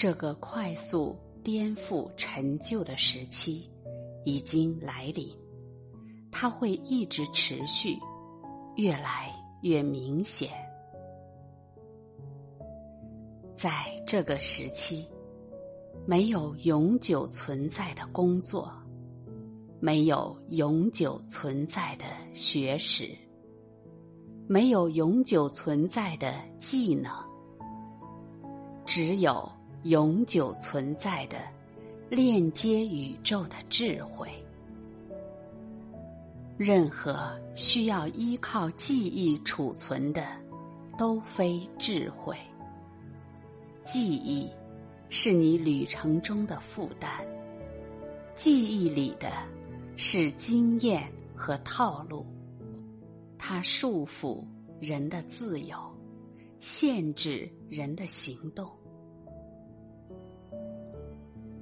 这个快速颠覆陈旧的时期已经来临，它会一直持续，越来越明显。在这个时期，没有永久存在的工作，没有永久存在的学识，没有永久存在的技能，只有永久存在的链接宇宙的智慧。任何需要依靠记忆储存的，都非智慧。记忆是你旅程中的负担，记忆里的是经验和套路，它束缚人的自由，限制人的行动。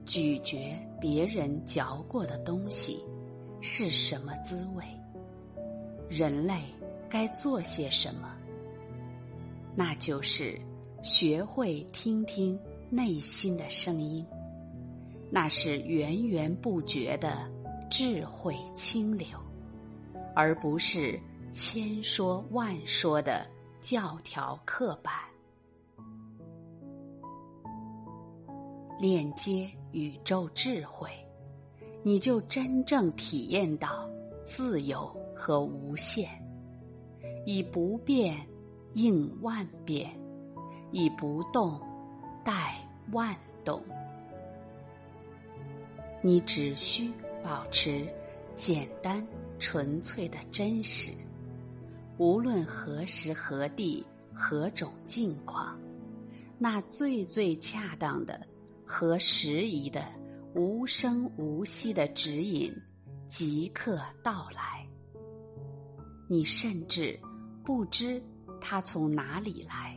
咀嚼别人嚼过的东西是什么滋味？人类该做些什么？那就是。学会听听内心的声音，那是源源不绝的智慧清流，而不是千说万说的教条刻板。链接宇宙智慧，你就真正体验到自由和无限，以不变应万变。以不动待万动，你只需保持简单纯粹的真实，无论何时何地何种境况，那最最恰当的和时宜的无声无息的指引即刻到来。你甚至不知它从哪里来。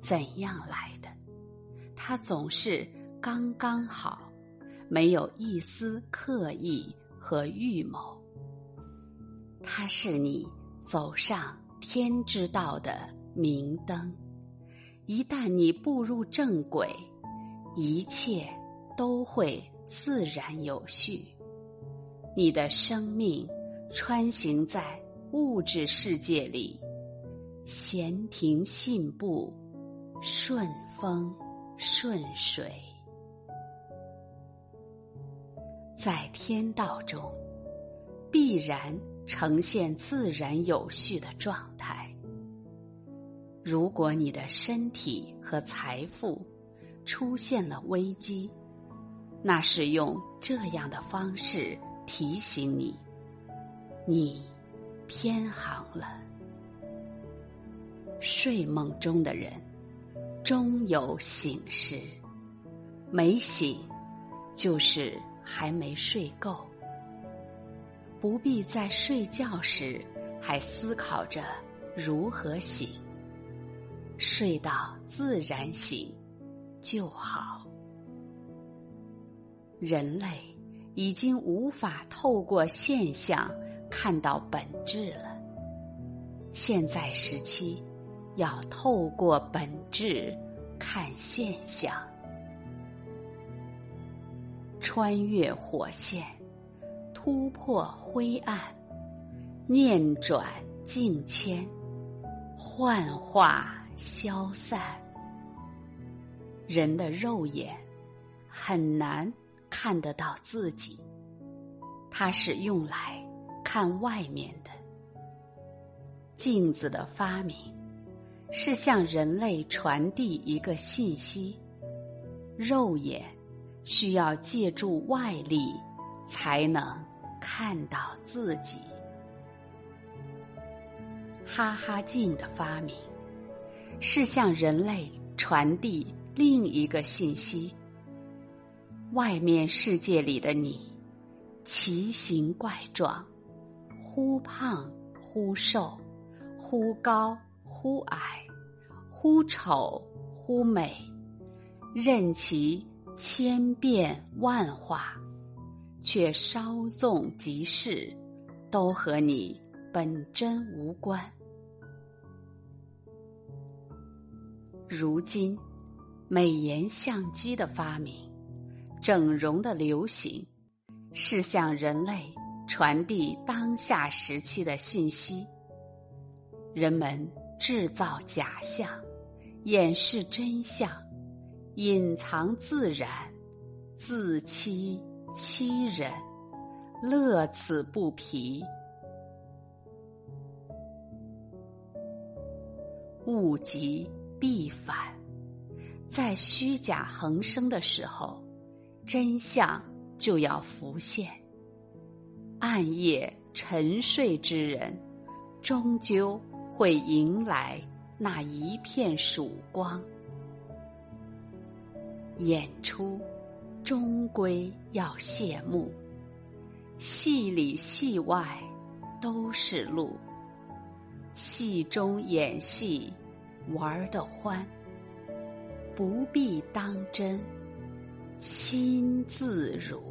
怎样来的？它总是刚刚好，没有一丝刻意和预谋。它是你走上天之道的明灯。一旦你步入正轨，一切都会自然有序。你的生命穿行在物质世界里，闲庭信步。顺风顺水，在天道中必然呈现自然有序的状态。如果你的身体和财富出现了危机，那是用这样的方式提醒你，你偏航了。睡梦中的人。终有醒时，没醒，就是还没睡够。不必在睡觉时还思考着如何醒，睡到自然醒就好。人类已经无法透过现象看到本质了，现在时期。要透过本质看现象，穿越火线，突破灰暗，念转境迁，幻化消散。人的肉眼很难看得到自己，它是用来看外面的。镜子的发明。是向人类传递一个信息：肉眼需要借助外力才能看到自己。哈哈镜的发明是向人类传递另一个信息：外面世界里的你奇形怪状，忽胖忽瘦，忽高忽矮。忽丑忽美，任其千变万化，却稍纵即逝，都和你本真无关。如今，美颜相机的发明，整容的流行，是向人类传递当下时期的信息。人们制造假象，掩饰真相，隐藏自然，自欺欺人，乐此不疲。物极必反，在虚假横生的时候，真相就要浮现。暗夜沉睡之人，终究会迎来那一片曙光。演出终归要谢幕，戏里戏外都是路。戏中演戏，玩的欢，不必当真，心自如。